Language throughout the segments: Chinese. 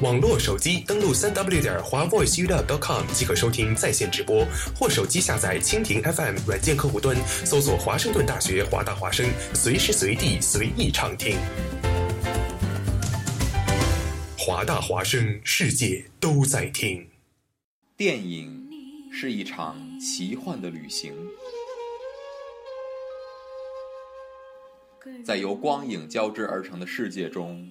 网络手机登录三 w 点华 voiceup.com 即可收听在线直播，或手机下载蜻蜓 FM 软件客户端，搜索华盛顿大学华大华声，随时随地随意畅听。华大华声，世界都在听。电影是一场奇幻的旅行，在由光影交织而成的世界中。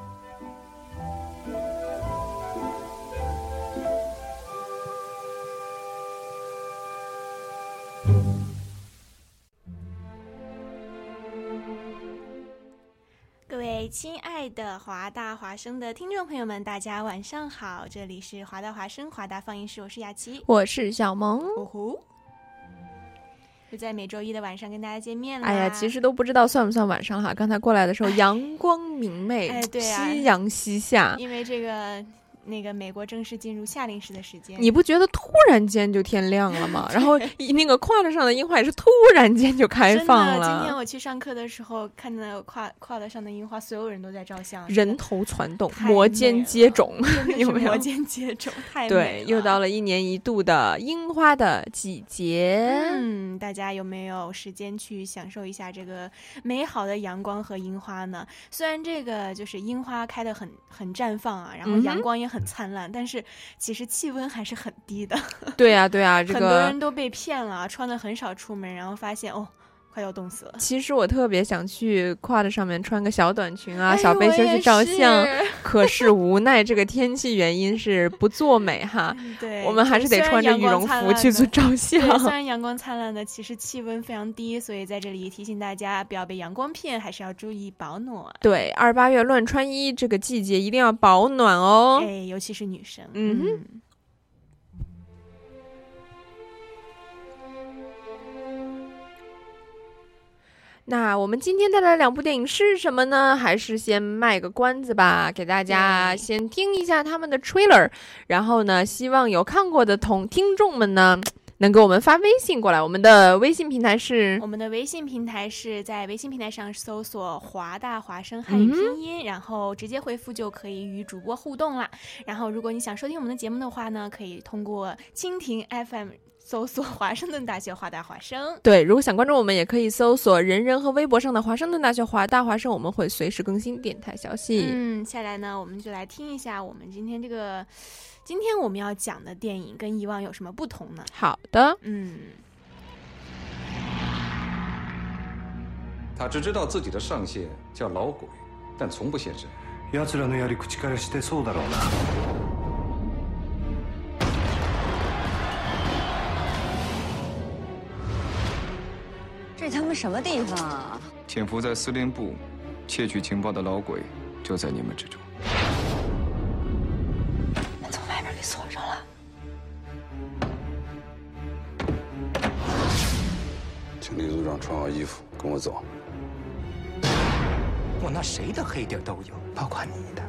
亲爱的华大华生的听众朋友们，大家晚上好！这里是华大华生华大放映室，我是雅琪，我是小萌，呜呼，就在每周一的晚上跟大家见面了。哎呀，其实都不知道算不算晚上哈。刚才过来的时候，阳光明媚，哎，对夕阳西下，因为这个。那个美国正式进入夏令时的时间，你不觉得突然间就天亮了吗？然后 那个跨的上的樱花也是突然间就开放了。今天我去上课的时候，看到跨跨的上的樱花，所有人都在照相，人头攒动，摩肩接踵，有没有？摩肩接踵，太对，又到了一年一度的樱花的季节。嗯，大家有没有时间去享受一下这个美好的阳光和樱花呢？虽然这个就是樱花开的很很绽放啊，然后阳光也。很灿烂，但是其实气温还是很低的。对呀，对呀，很多人都被骗了，穿的很少出门，然后发现哦。快要冻死了。其实我特别想去跨的上面穿个小短裙啊、小背心去照相，可是无奈这个天气原因是不作美哈。对，我们还是得穿着羽绒服去做照相。虽然阳光灿烂的，其实气温非常低，所以在这里提醒大家不要被阳光骗，还是要注意保暖。对，二八月乱穿衣，这个季节一定要保暖哦。哎，尤其是女生。嗯。那我们今天带来两部电影是什么呢？还是先卖个关子吧，给大家先听一下他们的 trailer，然后呢，希望有看过的同听众们呢，能给我们发微信过来。我们的微信平台是我们的微信平台是在微信平台上搜索“华大华声汉语拼音”，然后直接回复就可以与主播互动啦。然后，如果你想收听我们的节目的话呢，可以通过蜻蜓 FM 搜索华盛顿大学华大华声。对，如果想关注我们，也可以搜索人人和微博上的华盛顿大学华大华声，我们会随时更新电台消息。嗯，下来呢，我们就来听一下我们今天这个，今天我们要讲的电影跟以往有什么不同呢？好的，嗯，他只知道自己的上线叫老鬼，但从不现身。奴らのやり口からしてそうだろうな 这他妈什么地方啊？潜伏在司令部窃取情报的老鬼就在你们之中。门从外面给锁上了。请李组长穿好衣服，跟我走。我那谁的黑底都有，包括你的。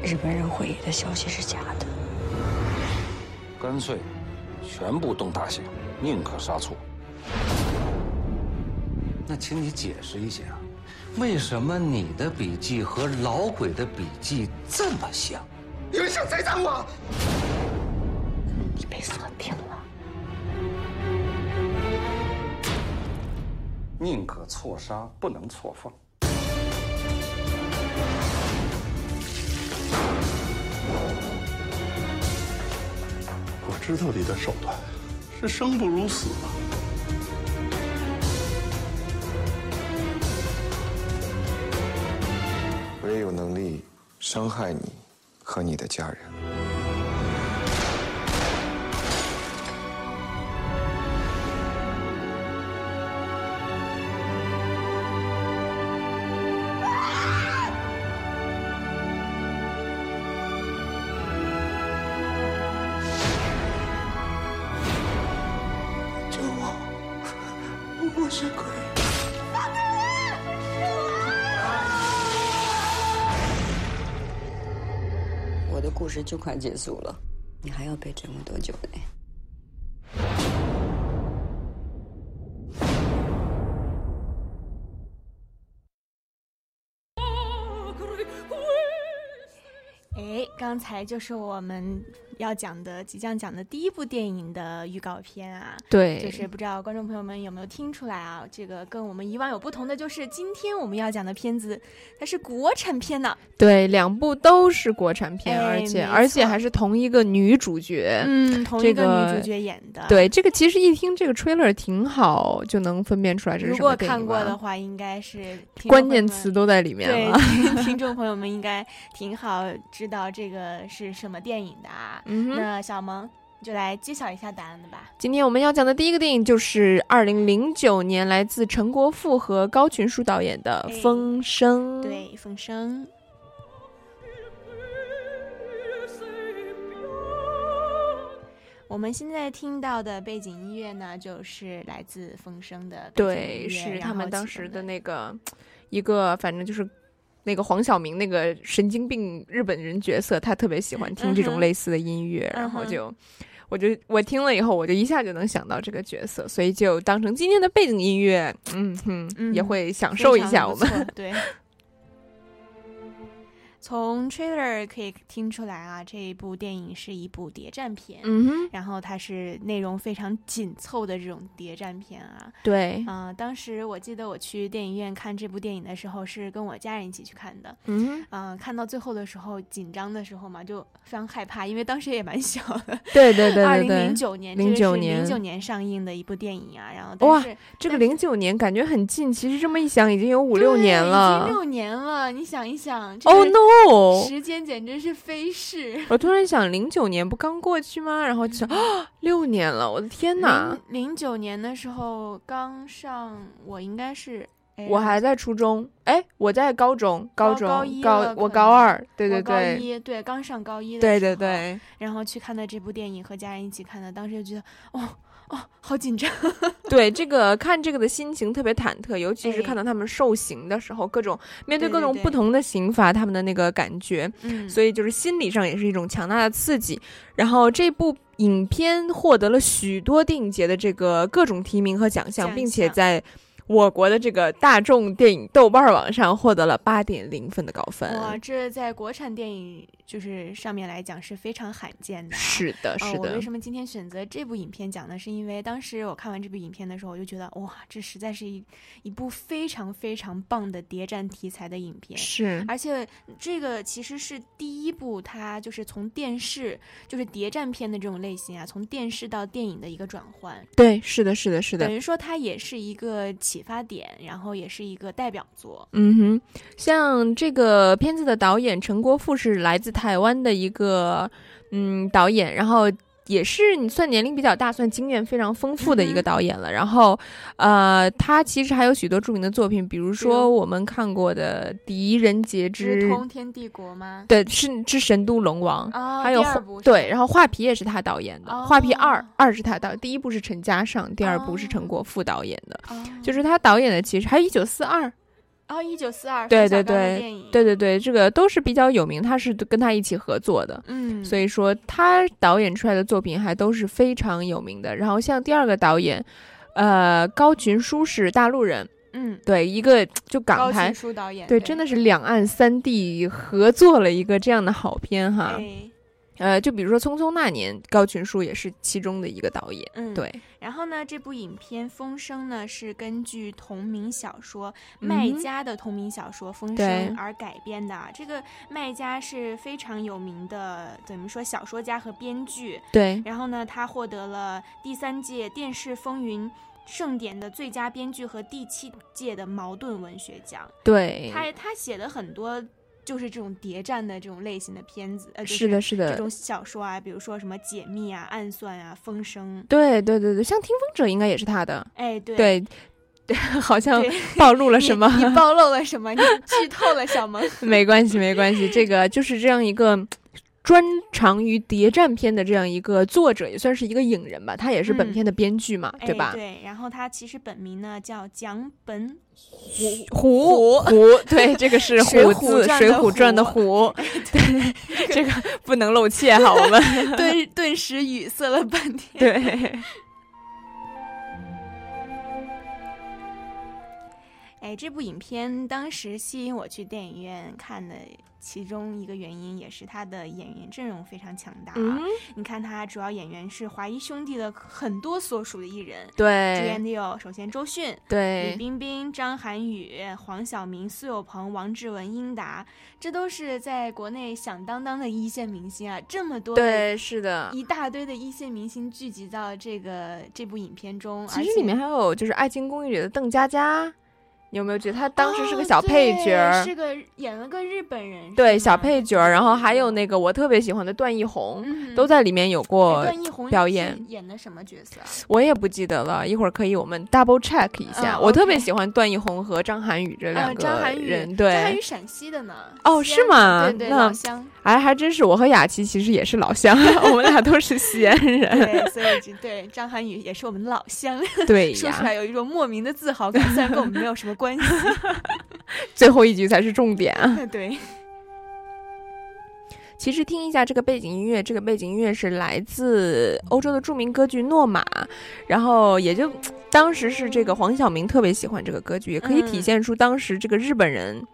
日本人会议的消息是假的。干脆全部动大刑，宁可杀错。那请你解释一下，为什么你的笔记和老鬼的笔记这么像？你们想栽赃我？你被锁定了。宁可错杀，不能错放。我知道你的手段是生不如死啊！没有能力伤害你和你的家人。结束了，你还要被折磨多久呢？哎，刚才就是我们要讲的、即将讲的第一部电影的预告片啊。对，就是不知道观众朋友们有没有听出来啊？这个跟我们以往有不同的，就是今天我们要讲的片子，它是国产片呢。对，两部都是国产片，哎而且而且还是同一个女主角。嗯，同一个女主角演的。对，这个其实一听这个 trailer 挺好，就能分辨出来这是如果什么电影看过的话，应该是关键词都在里面了。听听众朋友们应该挺好知道这个是什么电影的啊。嗯那小萌你就来揭晓一下答案的吧。今天我们要讲的第一个电影就是二零零九年来自陈国富和高群书导演的《风声》。对，《风声》。我们现在听到的背景音乐呢，就是来自《风声》的对，是他们当时的那个一个，反正就是那个黄晓明那个神经病日本人角色，他特别喜欢听这种类似的音乐，然后就。我就我听了以后，我就一下就能想到这个角色，所以就当成今天的背景音乐，嗯哼，也嗯会享受一下我们。对。从 trailer 可以听出来啊，这一部电影是一部谍战片，嗯哼，然后它是内容非常紧凑的这种谍战片啊。对，啊、当时我记得我去电影院看这部电影的时候，是跟我家人一起去看的。嗯哼，嗯、看到最后的时候，紧张的时候嘛，就非常害怕，因为当时也蛮小的。对对对二零零九年，零九零九年年上映的一部电影啊。然后但哇，这个零九年感觉很近，其实这么一想，已经有五六年了已经。六年了。你想一想，这哦个 no！时间简直是飞逝。我突然想，零九年不刚过去吗？然后就想，啊，六年了，我的天哪！零零九年的时候刚上，我应该是我还在初中，哎，我在高中，高中高我高二，对对对，高一对刚上高一的对对对，然后去看的这部电影，和家人一起看的，当时就觉得哦。哦，好紧张！对这个看这个的心情特别忐忑，尤其是看到他们受刑的时候，各种面对各种不同的刑罚，他们的那个感觉，嗯，所以就是心理上也是一种强大的刺激。然后这部影片获得了许多电影节的这个各种提名和奖项，并且在。我国的这个大众电影豆瓣网上获得了八点零分的高分，哇，这在国产电影就是上面来讲是非常罕见的。是的，是的。我为什么今天选择这部影片讲呢？是因为当时我看完这部影片的时候，我就觉得哇，这实在是一一部非常非常棒的谍战题材的影片。是，而且这个其实是第一部，它就是从电视就是谍战片的这种类型啊，从电视到电影的一个转换。对，是的，是的，是的。等于说它也是一个。启发点，然后也是一个代表作。嗯哼，像这个片子的导演陈国富是来自台湾的一个嗯导演，然后。也是你算年龄比较大，算经验非常丰富的一个导演了。然后，呃，他其实还有许多著名的作品，比如说我们看过的《狄仁杰之通天帝国》吗？对，是《之神都龙王》。还有对，然后《画皮》也是他导演的，《画皮二》二是他导，第一部是陈嘉上，第二部是陈国富导演的，就是他导演的。其实还有《一九四二》。哦，一九四二，对对对，对对对，这个都是比较有名，他是跟他一起合作的，嗯，所以说他导演出来的作品还都是非常有名的。然后像第二个导演，呃，高群书是大陆人，嗯，对，一个就港台，导演，对，真的是两岸三地合作了一个这样的好片哈。呃，就比如说《匆匆那年》，高群书也是其中的一个导演。嗯，对。然后呢，这部影片《风声》呢是根据同名小说麦家的同名小说《风声》而改编的。这个麦家是非常有名的，怎么说小说家和编剧。对。然后呢，他获得了第三届电视风云盛典的最佳编剧和第七届的茅盾文学奖。对。他他写的很多。就是这种谍战的这种类型的片子，呃，是的，是的，这种小说啊，比如说什么解密啊、暗算啊、风声，对，对，对，对，像听风者应该也是他的，哎，对，对，好像 暴露了什么？你暴露了什么？你剧透了小萌？没关系，没关系，这个就是这样一个。专长于谍战片的这样一个作者，也算是一个影人吧。他也是本片的编剧嘛，对吧？对。然后他其实本名呢叫蒋本虎虎虎，对，这个是虎字，《水浒传》的虎。对，这个不能露怯哈，我们顿顿时语塞了半天。对。哎，这部影片当时吸引我去电影院看的。其中一个原因也是他的演员阵容非常强大啊！你看他主要演员是华谊兄弟的很多所属的艺人，对，主演的有首先周迅，对，李冰冰、张涵予、黄晓明、苏有朋、王志文、英达，这都是在国内响当当的一线明星啊！这么多，对，是的，一大堆的一线明星聚集到这个这部影片中，其实里面还有就是《爱情公寓》里的邓家佳。你有没有觉得他当时是个小配角？是个演了个日本人。对，小配角。然后还有那个我特别喜欢的段奕宏，都在里面有过表演。演的什么角色？我也不记得了，一会儿可以我们 double check 一下。我特别喜欢段奕宏和张涵予这两个人。对，张涵予陕西的呢。哦，是吗？对对，老乡。哎，还真是，我和雅琪其实也是老乡，我们俩都是西安人。对，所以对张涵予也是我们的老乡。对说出来有一种莫名的自豪感，虽然跟我们没有什么。关系，最后一句才是重点啊！对，其实听一下这个背景音乐，这个背景音乐是来自欧洲的著名歌剧《诺玛》，然后也就 当时是这个黄晓明特别喜欢这个歌剧，也可以体现出当时这个日本人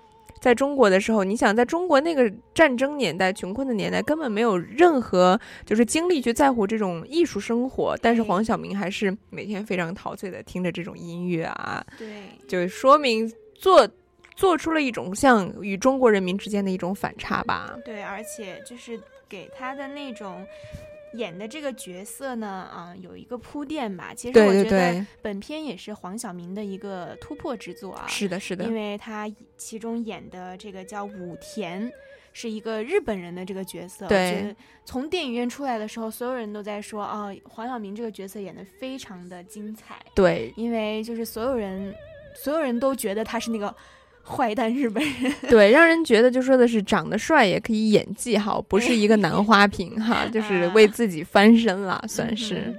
在中国的时候，你想在中国那个战争年代、穷困的年代，根本没有任何就是精力去在乎这种艺术生活，但是黄晓明还是每天非常陶醉的听着这种音乐啊，对，就说明做。做出了一种像与中国人民之间的一种反差吧。对，而且就是给他的那种演的这个角色呢，啊，有一个铺垫吧。其实我觉得本片也是黄晓明的一个突破之作啊。是的，是的。因为他其中演的这个叫武田，是一个日本人的这个角色。对。从电影院出来的时候，所有人都在说啊，黄晓明这个角色演的非常的精彩。对。因为就是所有人。所有人都觉得他是那个坏蛋日本人。对，让人觉得就说的是长得帅也可以演技好，不是一个 男花瓶哈，就是为自己翻身了，算是。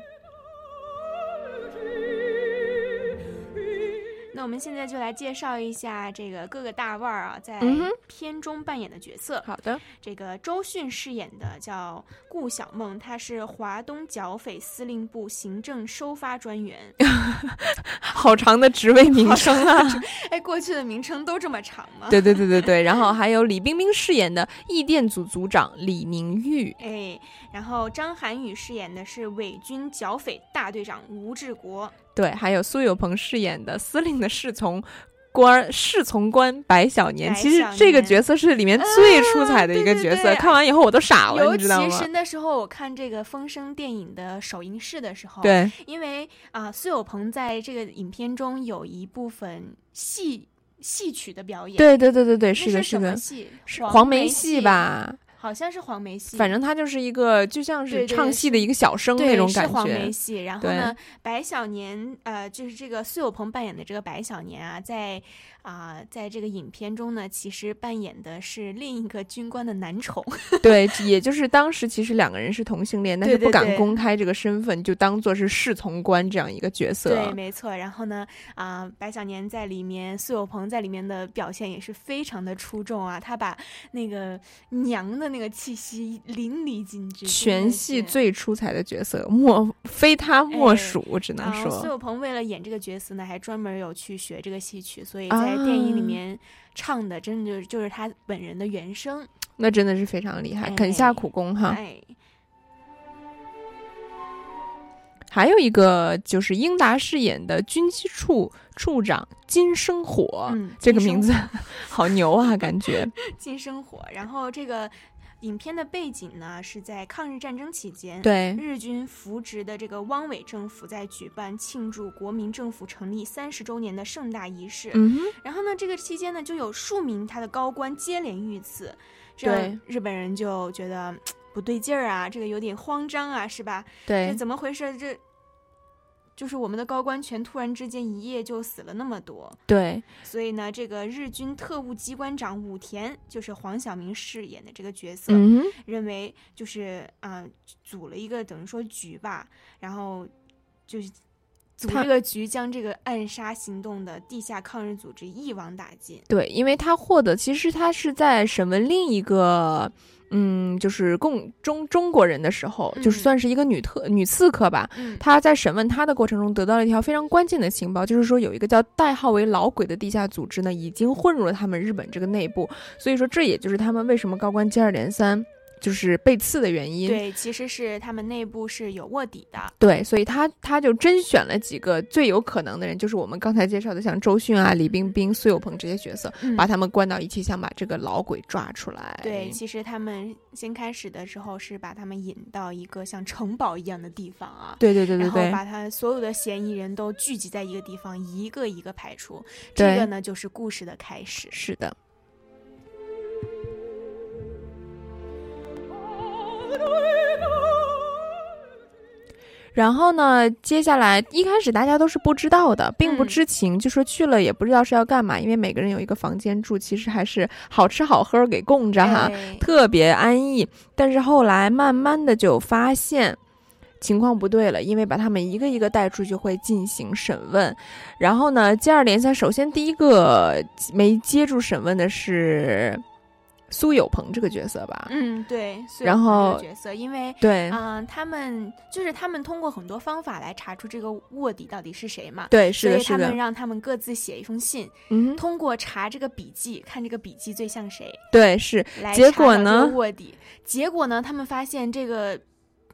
那我们现在就来介绍一下这个各个大腕儿啊，在片中扮演的角色。好的，这个周迅饰演的叫顾小梦，她是华东剿匪司令部行政收发专员。好长的职位名称啊！哎，过去的名称都这么长吗？对对对对对。然后还有李冰冰饰演的义电组组长李明玉。哎，然后张涵予饰演的是伪军剿匪大队长吴志国。对，还有苏有朋饰演的司令的侍从官侍从官白小年，其实这个角色是里面最出彩的一个角色。看完以后我都傻了，你知道吗？尤其是那时候我看这个《风声》电影的首映式的时候，对，因为啊，苏有朋在这个影片中有一部分戏戏曲的表演，对对对对对，是的，是的，戏黄梅戏吧。好像是黄梅戏，反正他就是一个就像是唱戏的一个小生那种感觉。是黄梅戏。然后呢，白小年，呃，就是这个苏有朋扮演的这个白小年啊，在。啊，在这个影片中呢，其实扮演的是另一个军官的男宠。对，也就是当时其实两个人是同性恋，但是不敢公开这个身份，就当做是侍从官这样一个角色。对，没错。然后呢，啊，白小年在里面，苏有朋在里面的表现也是非常的出众啊，他把那个娘的那个气息淋漓尽致。全戏最出彩的角色，莫非他莫属，只能说。苏有朋为了演这个角色呢，还专门有去学这个戏曲，所以在。电影里面唱的，真的就是就是他本人的原声，那真的是非常厉害，肯下苦功哈。哎还有一个就是英达饰演的军机处处长金生火，这个名字 好牛啊，感觉金生火。然后这个。影片的背景呢是在抗日战争期间，对日军扶植的这个汪伪政府在举办庆祝国民政府成立三十周年的盛大仪式。嗯然后呢，这个期间呢就有数名他的高官接连遇刺，这日本人就觉得 不对劲儿啊，这个有点慌张啊，是吧？对，这怎么回事？这。就是我们的高官全突然之间一夜就死了那么多，对，所以呢，这个日军特务机关长武田就是黄晓明饰演的这个角色，认为就是啊，组了一个等于说局吧，然后就是组这个局，将这个暗杀行动的地下抗日组织一网打尽。对，因为他获得，其实他是在审问另一个。嗯，就是共中中国人的时候，就是算是一个女特女刺客吧。他在审问他的过程中，得到了一条非常关键的情报，就是说有一个叫代号为“老鬼”的地下组织呢，已经混入了他们日本这个内部。所以说，这也就是他们为什么高官接二连三。就是被刺的原因，对，其实是他们内部是有卧底的，对，所以他他就甄选了几个最有可能的人，就是我们刚才介绍的像周迅啊、李冰冰、苏有朋这些角色，把他们关到一起，想把这个老鬼抓出来。对，其实他们先开始的时候是把他们引到一个像城堡一样的地方啊，对对对对对，然后把他所有的嫌疑人都聚集在一个地方，一个一个排除，这个呢就是故事的开始。是的。然后呢？接下来一开始大家都是不知道的，并不知情，就说去了也不知道是要干嘛，因为每个人有一个房间住，其实还是好吃好喝给供着哈，特别安逸。但是后来慢慢的就发现情况不对了，因为把他们一个一个带出去会进行审问。然后呢，接二连三，首先第一个没接住审问的是。苏有朋这个角色吧，嗯，对，然后角色，因为对，嗯，他们就是他们通过很多方法来查出这个卧底到底是谁嘛，对，是的，所以他们让他们各自写一封信，嗯，通过查这个笔记，看这个笔记最像谁，对，是，结果呢，卧底，结果呢，他们发现这个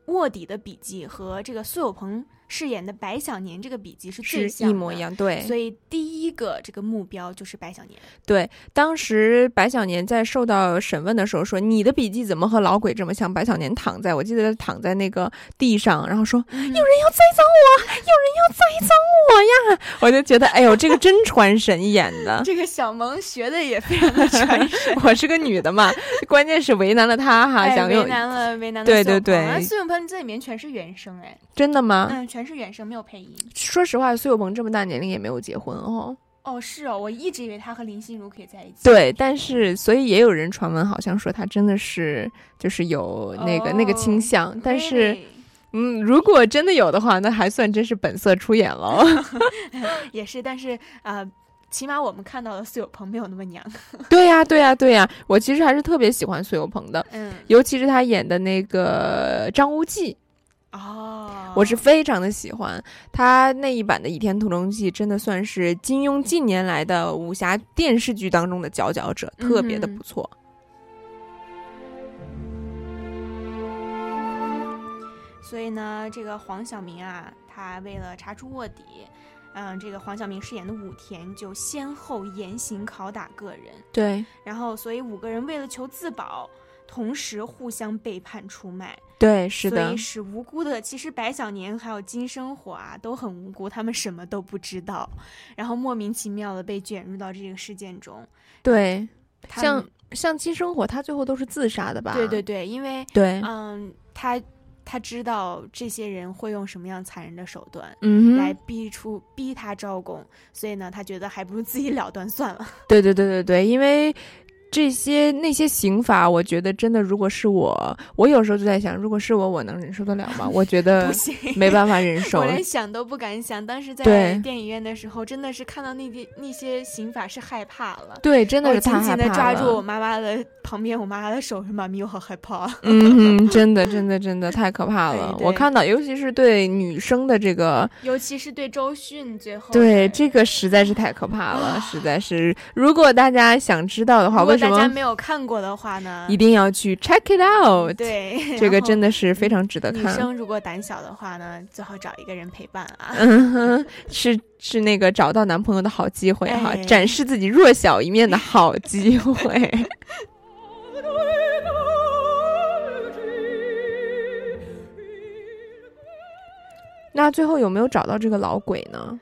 卧底的笔记和这个苏有朋。饰演的白小年这个笔记是最一模一样，对，所以第一个这个目标就是白小年。对，当时白小年在受到审问的时候说：“你的笔记怎么和老鬼这么像？”白小年躺在我记得躺在那个地上，然后说：“有人要栽赃我，有人要栽赃我呀！” 我就觉得，哎呦，这个真传神演的。这个小萌学的也非常的传 神。我是个女的嘛，关键是为难了他哈，想用为难了为难了对对对，苏永朋这里面全是原声哎，真的吗？嗯，全。全是原声，没有配音。说实话，苏有朋这么大年龄也没有结婚哦。哦，是哦，我一直以为他和林心如可以在一起。对，但是所以也有人传闻，好像说他真的是就是有那个、那个倾向，但是。嗯，如果真的有的话，那还算真是本色出演了。也是，但是呃，起码我们看到的苏有朋没有那么娘。对呀、对呀、对呀、我其实还是特别喜欢苏有朋的，嗯，尤其是他演的那个张无忌，哦，我是非常的喜欢。他那一版的《倚天屠龙记》，真的算是金庸近年来的武侠电视剧当中的佼佼者，特别的嗯不错。所以呢，这个黄晓明啊，他为了查出卧底，嗯，这个黄晓明饰演的武田就先后严刑拷打个人，对。然后所以五个人为了求自保，同时互相背叛出卖，对，是的所以，使无辜的，其实白小年还有金生火啊都很无辜，他们什么都不知道，然后莫名其妙的被卷入到这个事件中。对，像像金生火，他最后都是自杀的吧？对对对，因为对嗯，他他知道这些人会用什么样残忍的手段，嗯来逼出逼他招供，所以呢，他觉得还不如自己了断算了。对对对对对，因为这些那些刑罚，我觉得真的，如果是我，我有时候就在想，如果是我，我能忍受得了吗？我觉得没办法忍受 我。连想都不敢想。当时在电影院的时候，真的是看到那些那些刑法是害怕了。对，真的是太紧紧的抓住我妈妈的旁边，我妈妈的手说：“妈咪，我好害怕。”嗯哼，真的真的真的太可怕了。我看到，尤其是对女生的这个，尤其是对周迅最后对这个实在是太可怕了，实在是。如果大家想知道的话，如果为什么大家没有看过的话呢，一定要去 check it out？对 这个真的是非常值得看女。生如果胆小的话呢，最好找一个人陪伴啊。嗯哼，是是那个找到男朋友的好机会哈，哎展示自己弱小一面的好机会。那最后有没有找到这个老鬼呢？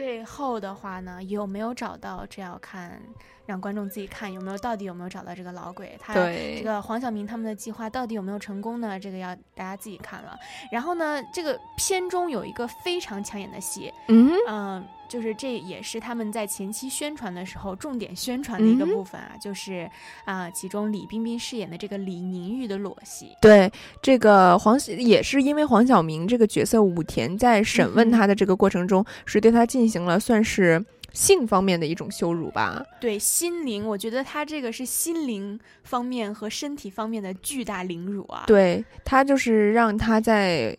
最后的话呢，有没有找到？这要看让观众自己看有没有到底有没有找到这个老鬼。他这个黄晓明他们的计划到底有没有成功呢？这个要大家自己看了。然后呢，这个片中有一个非常抢眼的戏，嗯嗯、就是这也是他们在前期宣传的时候重点宣传的一个部分啊，就是啊、其中李冰冰饰演的这个李宁玉的裸戏。对，这个黄也是因为黄晓明这个角色武田在审问他的这个过程中，是对他进行了算是性方面的一种羞辱吧。对心灵，我觉得他这个是心灵方面和身体方面的巨大凌辱啊。对他就是让他在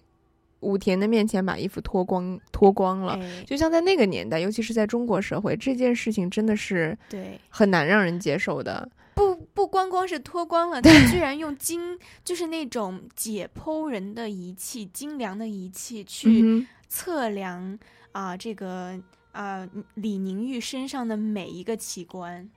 武田的面前把衣服脱光脱光了，哎就像在那个年代，尤其是在中国社会，这件事情真的是对很难让人接受的。不不光光是脱光了，他居然用精，就是那种解剖人的仪器、精良的仪器去测量啊、这个啊、李宁玉身上的每一个器官。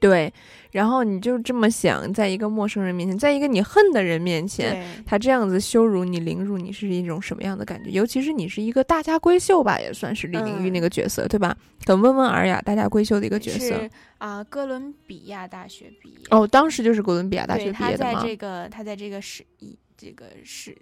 对，然后你就这么想，在一个陌生人面前，在一个你恨的人面前，他这样子羞辱你、凌辱你，是一种什么样的感觉？尤其是你是一个大家闺秀吧，也算是李玲玉那个角色，对吧？很温文尔雅、大家闺秀的一个角色。是啊、哥伦比亚大学毕业。哦，当时就是哥伦比亚大学毕业的吗？他在这个他在这个是一这个饰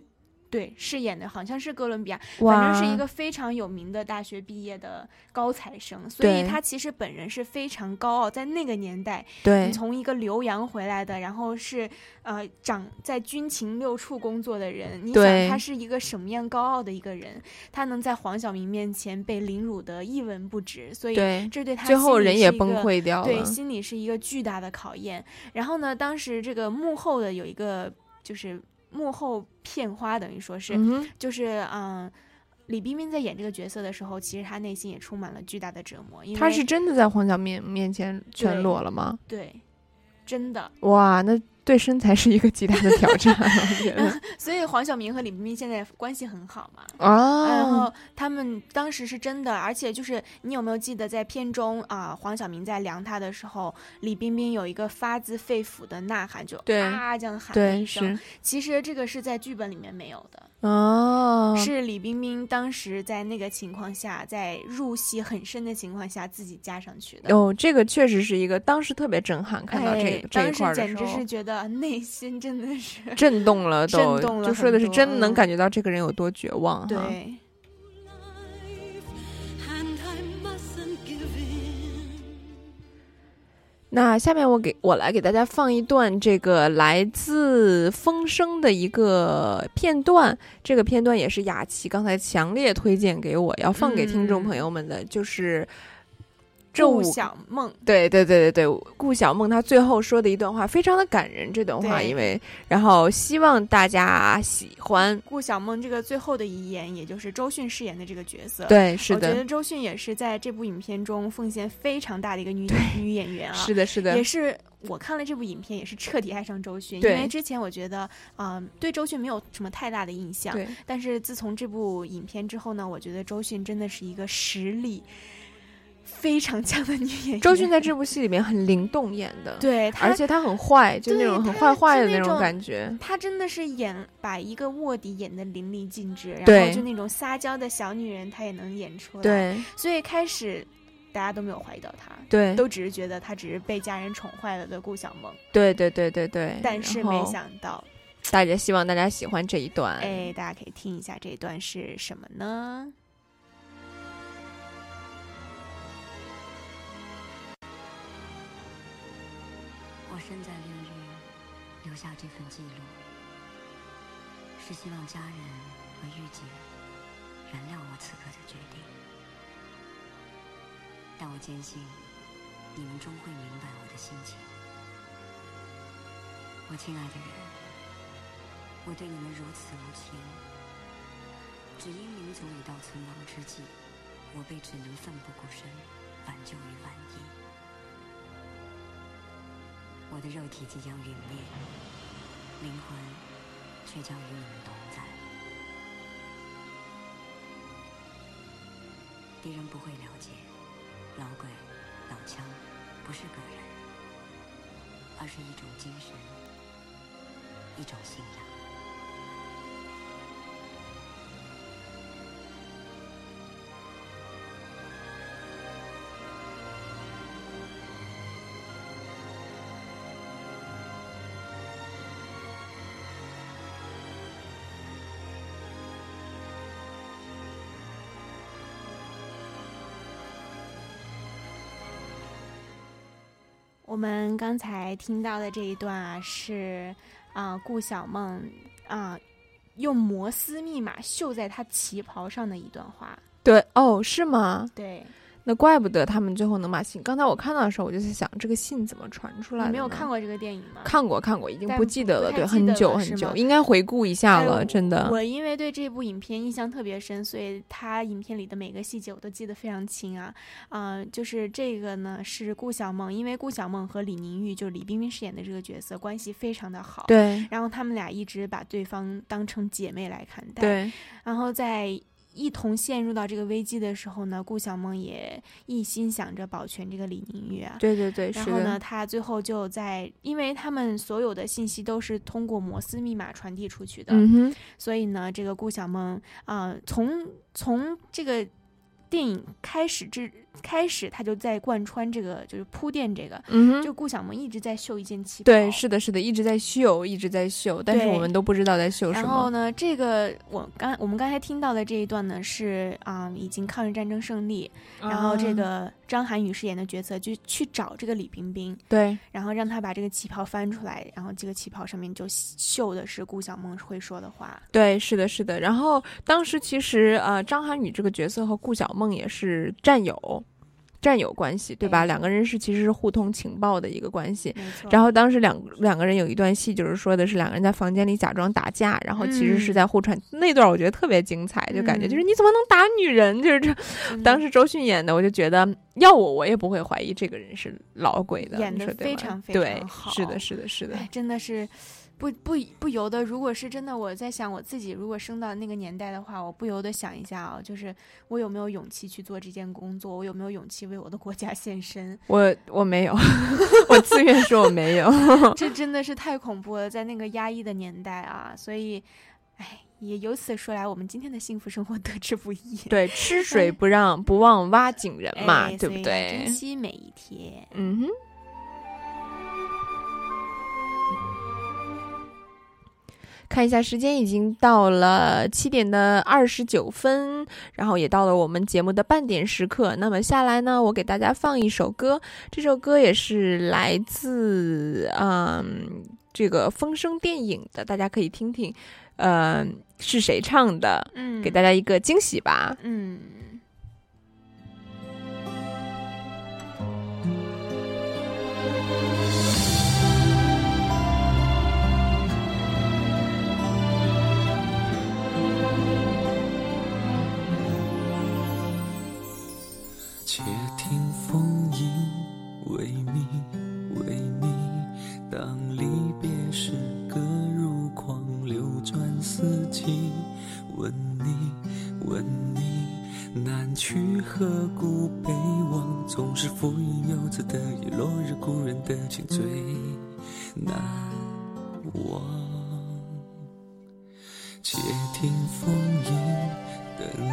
对饰演的好像是哥伦比亚，哇反正是一个非常有名的大学毕业的高材生，所以他其实本人是非常高傲，在那个年代，对你从一个留洋回来的，然后是呃长在军情六处工作的人，你想他是一个什么样高傲的一个人？他能在黄晓明面前被凌辱的一文不值，所以这对他最后人也崩溃掉对，心里是一个巨大的考验。然后呢，当时这个幕后的有一个就是幕后片花，等于说是、嗯就是嗯。李冰冰在演这个角色的时候，其实她内心也充满了巨大的折磨，因为他是真的在黄晓明面前全裸了吗？对，真的。哇，那对身材是一个极大的挑战，我觉得。所以黄晓明和李冰冰现在关系很好嘛。哦然后他们当时是真的，而且就是你有没有记得在片中啊、黄晓明在量他的时候，李冰冰有一个发自肺腑的呐喊，就啊这样喊了对一声是。其实这个是在剧本里面没有的。哦，是李冰冰当时在那个情况下，在入戏很深的情况下自己加上去的。哦，这个确实是一个当时特别震撼，看到这哎个、这一当时块儿的时候简直是觉得内心真的是震动了都，震动了就说的是真能嗯感觉到这个人有多绝望哈。对。那下面我给我来给大家放一段这个来自《风声》的一个片段，这个片段也是雅琪刚才强烈推荐给我要放给听众朋友们的，就是。顾小梦，对对对对对，顾小梦她最后说的一段话非常的感人，这段话因为然后希望大家喜欢。顾小梦这个最后的遗言，也就是周迅饰演的这个角色，对，是的，我觉得周迅也是在这部影片中奉献非常大的一个女女演员啊，是的，是的，也是我看了这部影片也是彻底爱上周迅，因为之前我觉得啊对周迅没有什么太大的印象，但是自从这部影片之后呢，我觉得周迅真的是一个实力。非常强的女演员，周迅在这部戏里面很灵动演的，对，而且她很坏，就那种很坏坏的那种感觉。她真的是演把一个卧底演的淋漓尽致，然后就那种撒娇的小女人，她也能演出来。对，所以开始大家都没有怀疑到她，对，都只是觉得她只是被家人宠坏了的顾小萌。对对对对对，但是没想到，大家希望大家喜欢这一段，哎，大家可以听一下这一段是什么呢？身在炼狱，留下这份记录，是希望家人和玉姐原谅我此刻的决定。但我坚信，你们终会明白我的心情。我亲爱的人，我对你们如此无情，只因民族已到存亡之际，我辈只能奋不顾身，挽救于万一。我的肉体即将陨灭，灵魂却将与你们同在。敌人不会了解，老鬼、老枪不是个人，而是一种精神，一种信仰。我们刚才听到的这一段啊，是啊顾小梦啊用摩斯密码绣在她旗袍上的一段话。对，哦，是吗？对。那怪不得他们最后能把信。刚才我看到的时候，我就在想，这个信怎么传出来的？没有看过这个电影吗？看过，看过，已经不记得了。对，很久很久，应该回顾一下了。真的，我因为对这部影片印象特别深，所以他影片里的每个细节我都记得非常清啊。嗯，就是这个呢，是顾小梦，因为顾小梦和李宁玉，就李冰冰饰演的这个角色关系非常的好。对。然后他们俩一直把对方当成姐妹来看待。对。然后在。一同陷入到这个危机的时候呢，顾晓梦也一心想着保全这个李宁玉啊。对对对，然后呢，他最后就在，因为他们所有的信息都是通过摩斯密码传递出去的，所以呢，这个顾晓梦啊，从从这个电影开始至。开始他就在贯穿这个，就是铺垫这个，嗯，就顾小梦一直在绣一件旗袍，对，是的，是的，一直在绣，一直在绣，但是我们都不知道在绣什么。然后呢，这个我刚我们刚才听到的这一段呢，是啊，已经抗日战争胜利，然后这个张涵予饰演的角色就去找这个李冰冰，对，然后让他把这个旗袍翻出来，然后这个旗袍上面就绣的是顾小梦会说的话，对，是的，是的。然后当时其实呃，张涵予这个角色和顾小梦也是战友。战友关系，对吧？两个人是其实是互通情报的一个关系。然后当时两两个人有一段戏，就是说的是两个人在房间里假装打架，然后其实是在互传。那段我觉得特别精彩，就感觉就是你怎么能打女人？就是这，当时周迅演的，我就觉得要我我也不会怀疑这个人是老鬼的，演的非常非常好。是的，是的，是的，真的是。不不不由得，如果是真的，我在想我自己，如果生到那个年代的话，我不由得想一下啊，就是我有没有勇气去做这件工作，我有没有勇气为我的国家献身？我我没有，我自愿说我没有。这真的是太恐怖了，在那个压抑的年代啊，所以，哎，也由此说来，我们今天的幸福生活得之不易。对，吃水不让，不忘挖井人嘛，对不对？珍惜每一天。嗯哼。看一下时间，已经到了七点的二十九分，然后也到了我们节目的半点时刻。那么下来呢，我给大家放一首歌，这首歌也是来自嗯这个风声电影的，大家可以听听，呃，是谁唱的？嗯，给大家一个惊喜吧。嗯。且听风吟为你，为你。当离别时，歌如狂流转四季。问你，问你，南去何故北望？总是浮云游子的夜，落日故人的情最难忘。且听风吟，等你，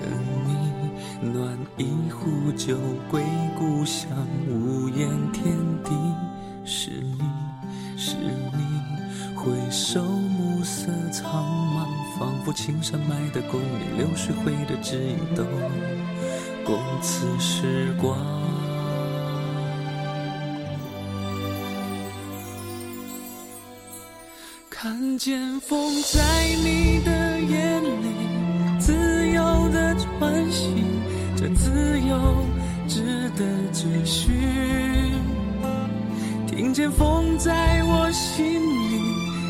等你。暖一壶酒归故乡，无言天地是你，是你。回首暮色苍茫，仿佛青山埋的功名，流水挥的指引，都共此时光。看见风在你的眼，自由的穿行。这自由值得追寻，听见风在我心里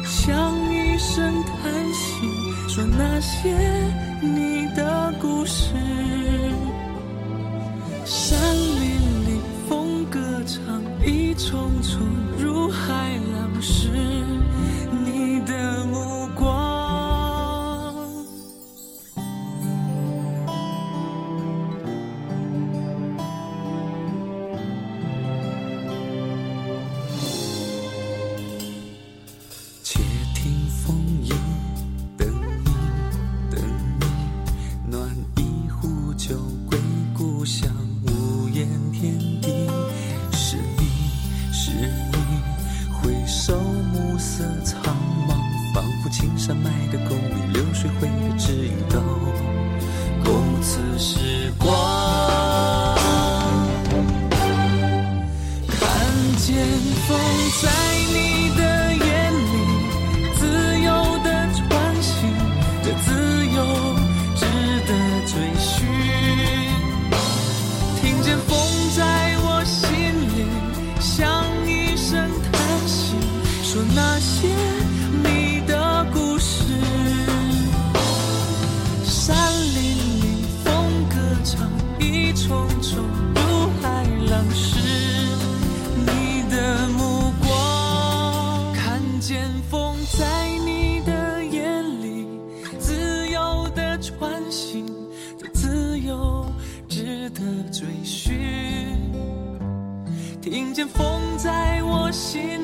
像一声叹息，说那些你的故事。山林里风歌唱，一重重如海剑锋在你我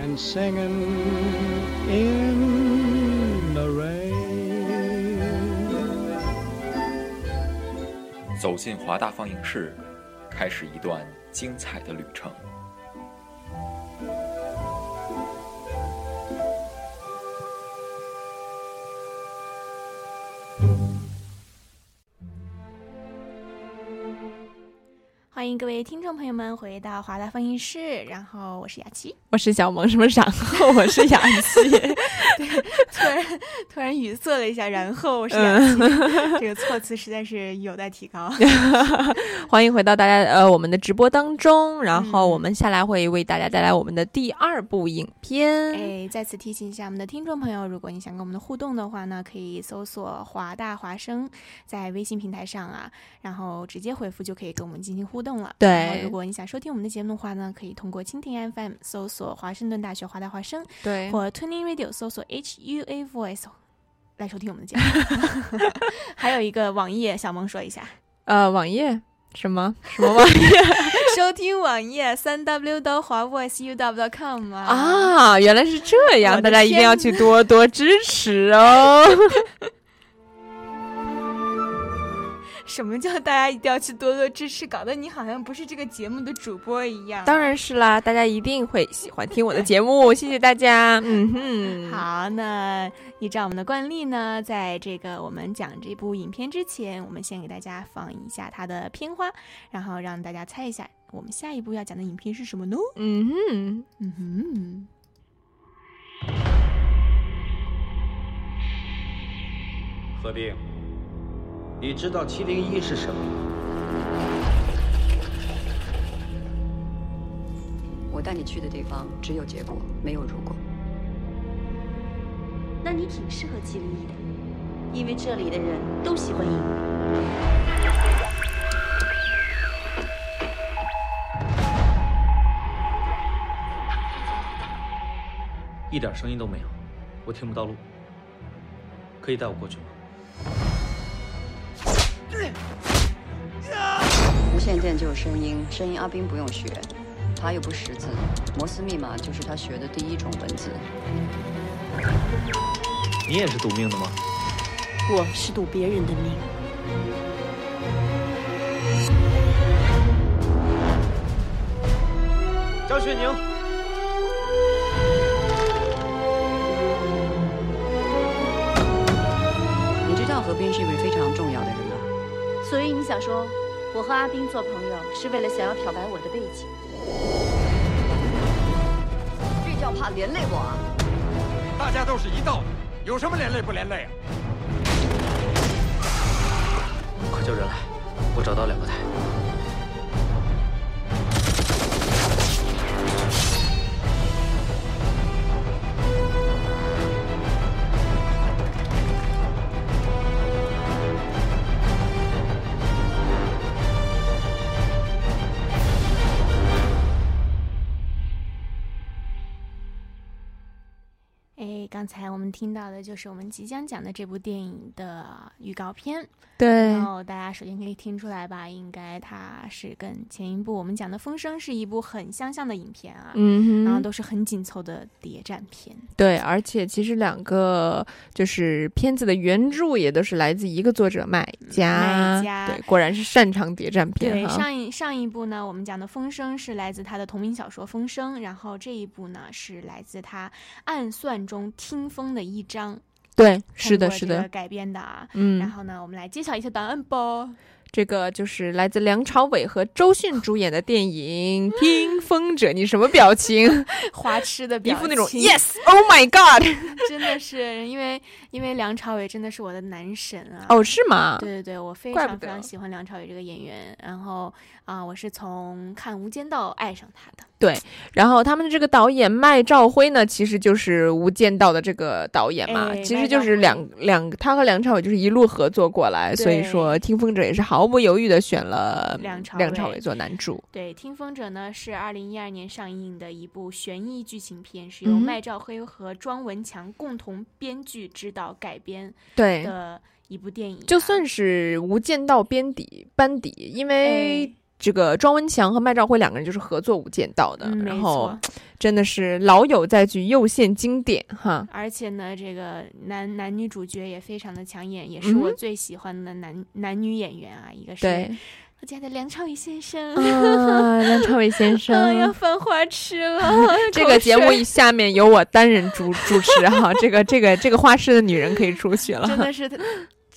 And singing in the rain. 走进华大放映室，开始一段精彩的旅程。欢欢迎各位听众朋友们回到华大放映室，然后我是雅琪，我是小萌，什么然后我是雅琪，对，突然突然语塞了一下，然后我是雅琪，嗯这个措辞实在是有待提高。欢迎回到大家呃我们的直播当中，然后我们下来会为大家带来我们的第二部影片。哎，再次提醒一下我们的听众朋友，如果你想跟我们的互动的话呢，可以搜索华大华声在微信平台上啊，然后直接回复就可以跟我们进行互动了。对如果你想收听我们的节目的话呢，可以通过蜻蜓 FM 搜索华盛顿大学华大华生，对或 Tuning Radio 搜索 HUA Voice 来收听我们的节目。还有一个网页，小萌说一下。呃，网页什么什么网页 收听网页三 w 的华 voiceu w com 啊啊？原来是这样，大家一定要去多多支持哦。什么叫大家一定要去多多支持？搞得你好像不是这个节目的主播一样。当然是啦，大家一定会喜欢听我的节目，谢谢大家。嗯哼，好，那依照我们的惯例呢，在这个我们讲这部影片之前，我们先给大家放一下它的片花，然后让大家猜一下我们下一步要讲的影片是什么呢？嗯哼，嗯哼。何冰，你知道七零一是什么吗？我带你去的地方只有结果，没有如果。那你挺适合七零一的，因为这里的人都喜欢赢。一点声音都没有，我听不到路。可以带我过去吗？无线电就有声音，声音阿斌不用学，他又不识字，摩斯密码就是他学的第一种文字。你也是赌命的吗？我是赌别人的命。张雪宁，你知道何冰是一位非常重要？所以你想说，我和阿斌做朋友是为了想要漂白我的背景？这叫怕连累我啊！大家都是一道的，有什么连累不连累啊？快叫人来！我找到两个台。刚才我们听到的就是我们即将讲的这部电影的预告片。对然后大家首先可以听出来吧，应该它是跟前一部我们讲的《风声》是一部很相像的影片啊，嗯哼然后都是很紧凑的谍战片。对，而且其实两个就是片子的原著也都是来自一个作者麦家，麦家对，果然是擅长谍战片对，上一上一部呢，我们讲的《风声》是来自他的同名小说《风声》，然后这一部呢是来自他暗算中听风的一章。对，是的，是的，改编的啊。嗯然后呢，我们来揭晓一下答案吧。这个就是来自梁朝伟和周迅主演的电影《听风者》，你什么表情？花痴的一表情，副那种 Yes，Oh my God，真的是因为因为梁朝伟真的是我的男神啊！哦是吗对对对，我非常非常喜欢梁朝伟这个演员。然后啊、我是从看《无间道》爱上他的。对，然后他们的这个导演麦兆辉呢，其实就是《无间道》的这个导演嘛，哎其实就是两两他和梁朝伟就是一路合作过来，所以说《听风者》也是毫不犹豫的选了梁朝梁朝伟伟做男主。对，《听风者》呢是二零一二年上映的一部悬疑剧情片，是由麦兆辉和庄文强共同编剧、指导、改编对的一部电影。就算是《无间道》编底班底，因哎为这个庄文强和麦兆辉两个人就是合作《无间道》的，嗯然后真的是老友再聚，又现经典哈。而且呢，这个男男女主角也非常的抢眼，也是我最喜欢的男、男女演员啊。一个是对我家的梁朝伟先生，啊，梁朝伟先生 啊要犯花痴了。这个节目下面由我单人主主持哈，这个这个这个花痴的女人可以出去了。真的是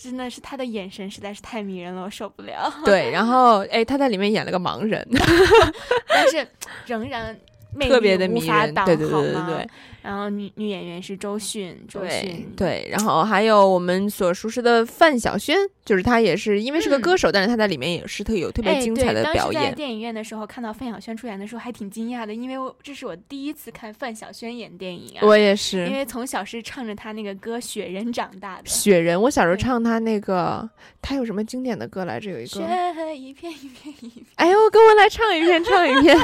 真的是他的眼神实在是太迷人了，我受不了。对，然后哎，他在里面演了个盲人，但是仍然特别的迷人对对对对对然后女女演员是周迅，周对迅对，然后还有我们所熟识的范晓萱，就是她也是因为是个歌手，但是她在里面也是特有特别哎精彩的对当时在。电影院的时候看到范晓萱出演的时候，还挺惊讶的，因为我这是我第一次看范晓萱演电影啊。我也是因为从小是唱着她那个歌《雪人》长大的。雪人，我小时候唱她那个，她有什么经典的歌来着？有一个雪，一片一片一片。哎呦，跟我来唱一遍，唱一遍。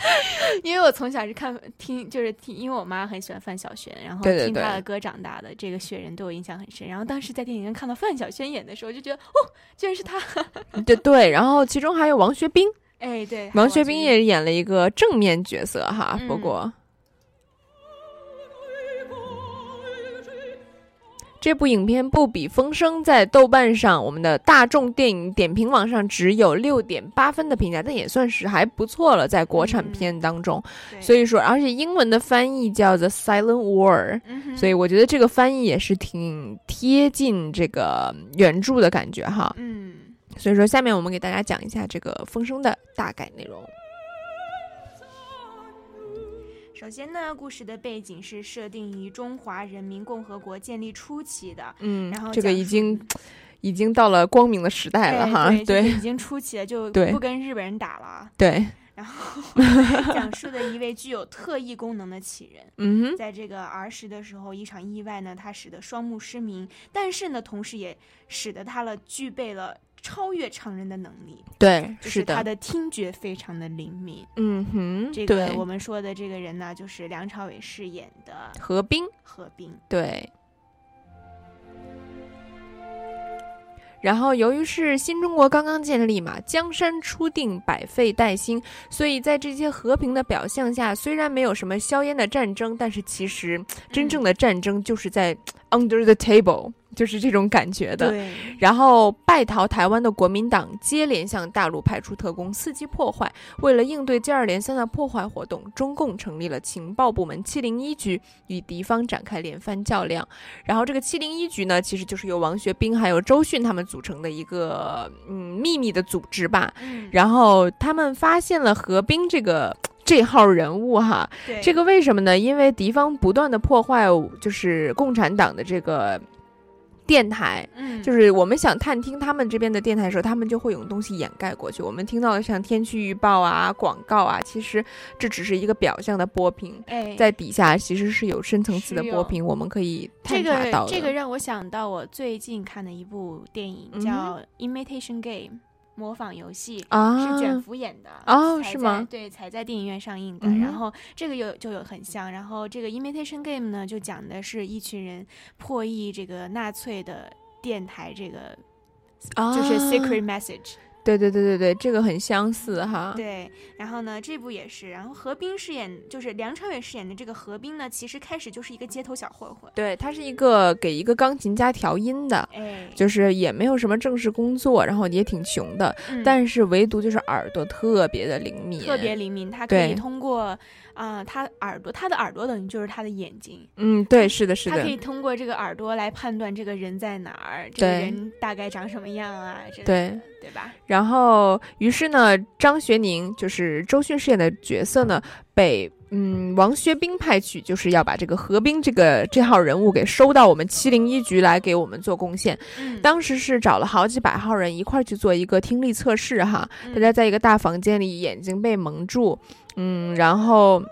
因为我从小是看听，就是听，因为我妈很喜欢范晓萱，然后听她的歌长大的。这个雪人对我印象很深。然后当时在电影院看到范晓萱演的时候，就觉得哦，居然是她。对对，然后其中还有王学兵，哎，对，王学兵也演了一个正面角色哈，嗯不过。这部影片不比风声，在豆瓣上，我们的大众电影点评网上只有六点八分的评价，但也算是还不错了，在国产片当中。所以说，而且英文的翻译叫 The Silent War，、嗯所以我觉得这个翻译也是挺贴近这个原著的感觉哈。嗯，所以说，下面我们给大家讲一下这个风声的大概内容。首先呢，故事的背景是设定于中华人民共和国建立初期的，嗯，然后这个已经已经到了光明的时代了哎哈，对，就是已经初期了，就不跟日本人打了啊。对，然后讲述的一位具有特异功能的奇人，嗯在这个儿时的时候，一场意外呢，他使得双目失明，但是呢，同时也使得他了具备了超越常人的能力。对就是的他的听觉非常的灵敏。嗯哼，这个我们说的这个人呢，就是梁朝伟饰演的何冰，何冰。对。然后，由于是新中国刚刚建立嘛，江山初定，百废待兴，所以在这些和平的表象下，虽然没有什么硝烟的战争，但是其实真正的战争就是在 under the table，就是这种感觉的。然后败逃台湾的国民党接连向大陆派出特工，伺机破坏。为了应对接二连三的破坏活动，中共成立了情报部门七零一局，与敌方展开连番较量。然后这个七零一局呢，其实就是由王学兵还有周迅他们组成的一个嗯秘密的组织吧。嗯然后他们发现了何冰这个。这号人物哈，这个为什么呢？因为敌方不断的破坏，就是共产党的这个电台，嗯就是我们想探听他们这边的电台的时候，他们就会用东西掩盖过去。我们听到的像天气预报啊、广告啊，其实这只是一个表象的波频，哎在底下其实是有深层次的波频，我们可以这探查到的。个这个让我想到我最近看的一部电影嗯叫《Imitation Game》。模仿游戏啊是卷福演的哦是吗对，才在电影院上映的。嗯然后这个有就有很像，然后这个 Imitation Game 呢，就讲的是一群人破译这个纳粹的电台，这个、就是 Secret Message。对对对对对，这个很相似哈。对，然后呢，这部也是，然后何冰饰演就是梁朝伟饰演的这个何冰呢，其实开始就是一个街头小混混。对，他是一个给一个钢琴家调音的，哎就是也没有什么正式工作，然后也挺穷的，嗯但是唯独就是耳朵特别的灵敏，特别灵敏，他可以通过啊、他耳朵，他的耳朵等于就是他的眼睛。嗯，对，是的，是的他可，以通过这个耳朵来判断这个人在哪儿，这个人大概长什么样啊，之类对的，对吧？然后，于是呢，张学宁就是周迅饰演的角色呢，被嗯王学兵派去，就是要把这个何冰这个这号人物给收到我们七零一局来给我们做贡献。嗯当时是找了好几百号人一块儿去做一个听力测试哈，嗯大家在一个大房间里，眼睛被蒙住，嗯，然后。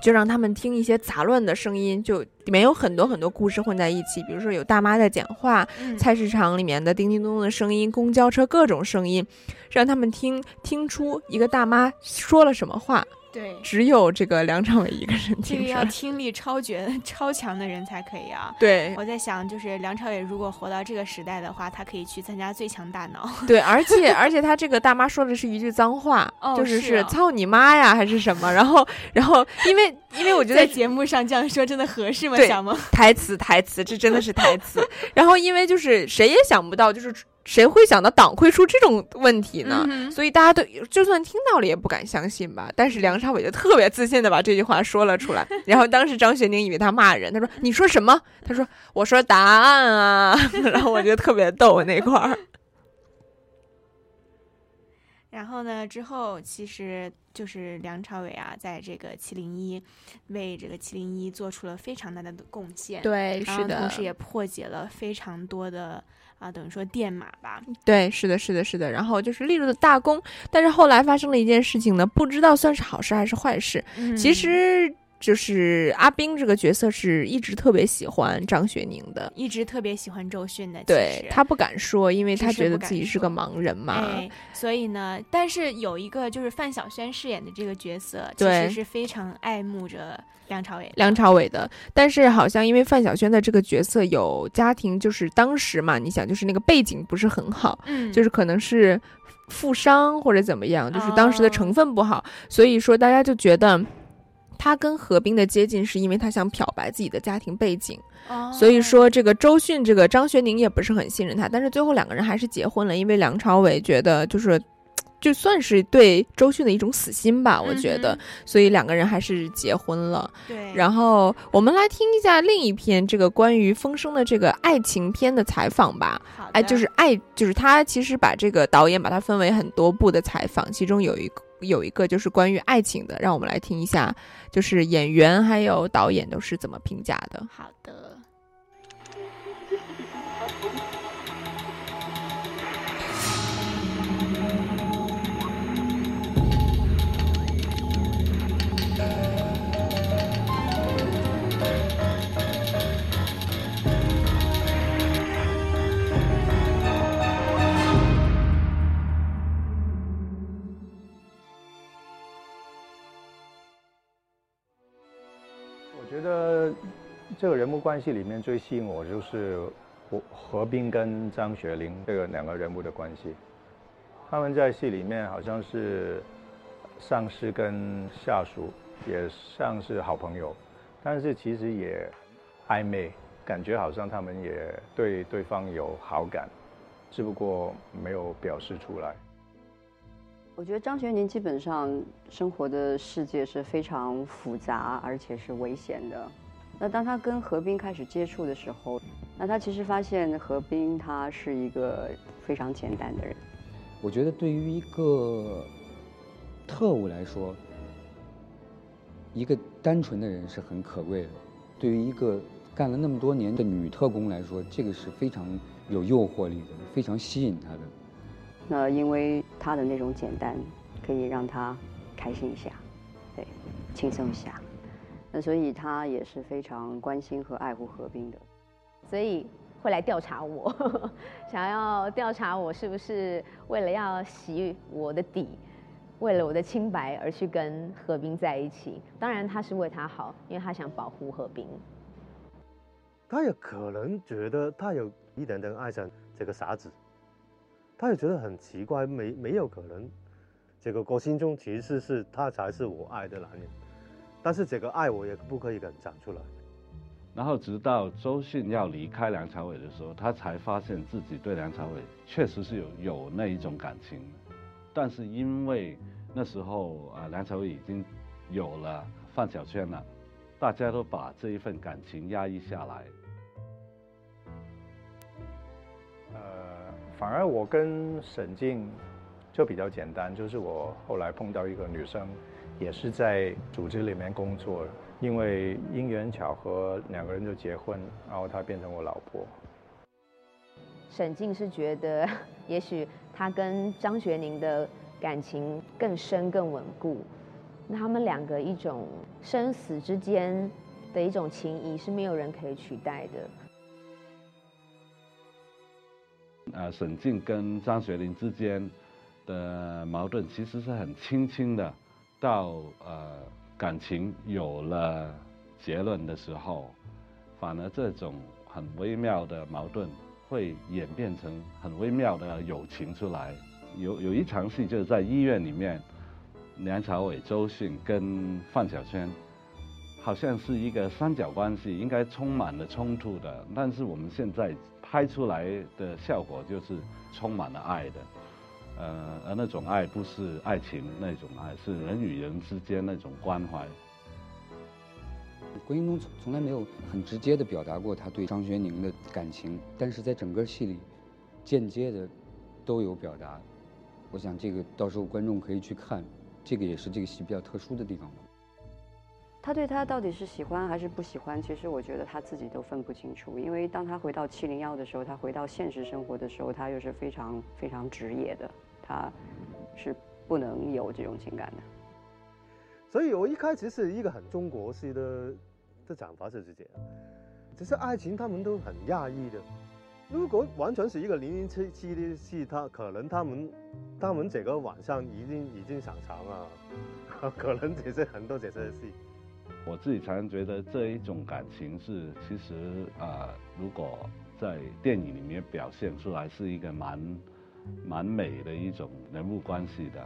就让他们听一些杂乱的声音，就里面有很多很多故事混在一起，比如说有大妈在讲话，嗯菜市场里面的叮叮咚咚的声音，公交车各种声音，让他们听听出一个大妈说了什么话。对，只有这个梁朝伟一个人听这个要听力超绝、超强的人才可以啊。对我在想，就是梁朝伟如果活到这个时代的话，他可以去参加《最强大脑》。对，而且 而且他这个大妈说的是一句脏话，哦就是是啊操你妈呀还是什么，然后然后因为因为我觉得在节目上这样说真的合适吗？对小萌，台词台词，这真的是台词。然后因为就是谁也想不到，就是谁会想到党会出这种问题呢？嗯所以大家都就算听到了也不敢相信吧。但是梁朝伟就特别自信的把这句话说了出来。然后当时张学宁以为他骂人，他说：“你说什么？”他说：“我说答案啊。”然后我觉得特别逗那块儿。然后呢，之后其实就是梁朝伟啊，在这个七零一为这个七零一做出了非常大的贡献。对是的同时也破解了非常多的啊，等于说电码吧。对，是的，是的，是的。然后就是立了的大功，但是后来发生了一件事情呢，不知道算是好事还是坏事。嗯其实就是阿冰这个角色是一直特别喜欢张雪宁的，一直特别喜欢周迅的，对他不敢说，因为他觉得自己是个盲人嘛。哎，所以呢，但是有一个就是范晓萱饰演的这个角色，其实是非常爱慕着梁朝伟。梁朝伟的，但是好像因为范晓萱的这个角色有家庭，就是当时嘛，你想就是那个背景不是很好，嗯就是可能是富商或者怎么样，就是当哦时的成分不好，所以说大家就觉得他跟何冰的接近是因为他想漂白自己的家庭背景，哦所以说这个周迅这个张学宁也不是很信任他，但是最后两个人还是结婚了，因为梁朝伟觉得就是。就算是对周迅的一种死心吧，我觉得，嗯所以两个人还是结婚了。对然后我们来听一下另一篇这个关于风声的这个爱情片的采访吧。哎，就是爱，就是他其实把这个导演把它分为很多部的采访，其中有一个有一个就是关于爱情的，让我们来听一下，就是演员还有导演都是怎么评价的。好的。得这个人物关系里面最吸引我就是何何冰跟张雪玲这个两个人物的关系。他们在戏里面好像是上司跟下属，也像是好朋友，但是其实也暧昧，感觉好像他们也对对方有好感，只不过没有表示出来。我觉得张学宁基本上生活的世界是非常复杂，而且是危险的。那当他跟何冰开始接触的时候，那他其实发现何冰他是一个非常简单的人。我觉得对于一个特务来说，一个单纯的人是很可贵的；对于一个干了那么多年的女特工来说，这个是非常有诱惑力的，非常吸引她的。那因为他的那种简单，可以让他开心一下，对，轻松一下。那所以他也是非常关心和爱护何冰的。所以会来调查我，想要调查我是不是为了要洗我的底，为了我的清白而去跟何冰在一起。当然他是为他好，因为他想保护何冰。他也可能觉得他有一点点爱上这个傻子，他也觉得很奇怪，没没有可能，这个我心中其实是他才是我爱的男人，但是这个爱我也不可以敢讲出来。然后直到周迅要离开梁朝伟的时候，他才发现自己对梁朝伟确实是有有那一种感情，但是因为那时候啊，梁朝伟已经有了范晓萱了，大家都把这一份感情压抑下来。呃，反而我跟沈静就比较简单，就是我后来碰到一个女生，也是在组织里面工作，因为因缘巧合，两个人就结婚，然后她变成我老婆。沈静是觉得，也许她跟张学宁的感情更深更稳固，那他们两个一种生死之间的一种情谊是没有人可以取代的。呃，沈静跟张学林之间的矛盾其实是很轻轻的，到呃感情有了结论的时候，反而这种很微妙的矛盾会演变成很微妙的友情出来。有有一场戏就是在医院里面，梁朝伟、周迅跟范晓萱，好像是一个三角关系，应该充满了冲突的，但是我们现在拍出来的效果就是充满了爱的，呃，而那种爱不是爱情那种爱，是人与人之间那种关怀。郭英东从从来没有很直接的表达过他对张学宁的感情，但是在整个戏里，间接的都有表达。我想这个到时候观众可以去看，这个也是这个戏比较特殊的地方吧。他对他到底是喜欢还是不喜欢，其实我觉得他自己都分不清楚。因为当他回到七零幺的时候，他回到现实生活的时候，他又是非常非常职业的，他是不能有这种情感的。所以我一开始是一个很中国式的的讲法就是这样，只是爱情他们都很压抑的。如果完全是一个零零七七的戏，他可能他们他们整个晚上已经已经上床了，可能只是很多这些戏。我自己常常觉得这一种感情是，其实啊、如果在电影里面表现出来，是一个蛮蛮美的一种人物关系的。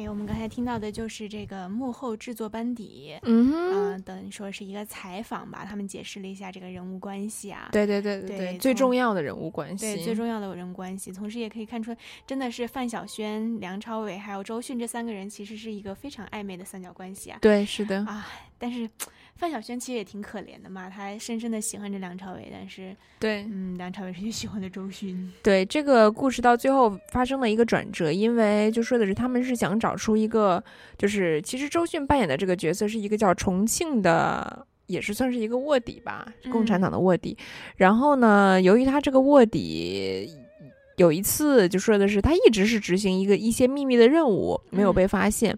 哎，我们刚才听到的就是这个幕后制作班底，嗯哼啊、等于说是一个采访吧，他们解释了一下这个人物关系啊，对对对对对对，最重要的人物关系，对最重要的人物关系，同时也可以看出，真的是范晓萱、梁朝伟还有周迅这三个人其实是一个非常暧昧的三角关系啊。对是的啊，但是范晓萱其实也挺可怜的嘛，她深深的喜欢着梁朝伟，但是对，嗯，梁朝伟是喜欢的周迅。对这个故事到最后发生了一个转折，因为就说的是他们是想找出一个，就是其实周迅扮演的这个角色是一个叫重庆的。也是算是一个卧底吧，共产党的卧底。然后呢，由于他这个卧底有一次就说的是他一直是执行一个一些秘密的任务，没有被发现。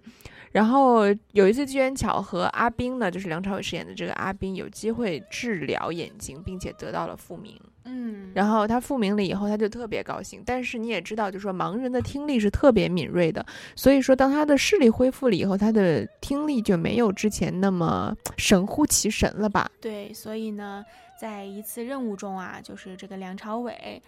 然后有一次机缘巧合，阿斌呢，就是梁朝伟饰演的这个阿斌，有机会治疗眼睛，并且得到了复明。嗯，然后他复明了以后，他就特别高兴。但是你也知道，就说盲人的听力是特别敏锐的，所以说当他的视力恢复了以后，他的听力就没有之前那么神乎其神了吧？对，所以呢，在一次任务中啊，就是这个梁朝伟，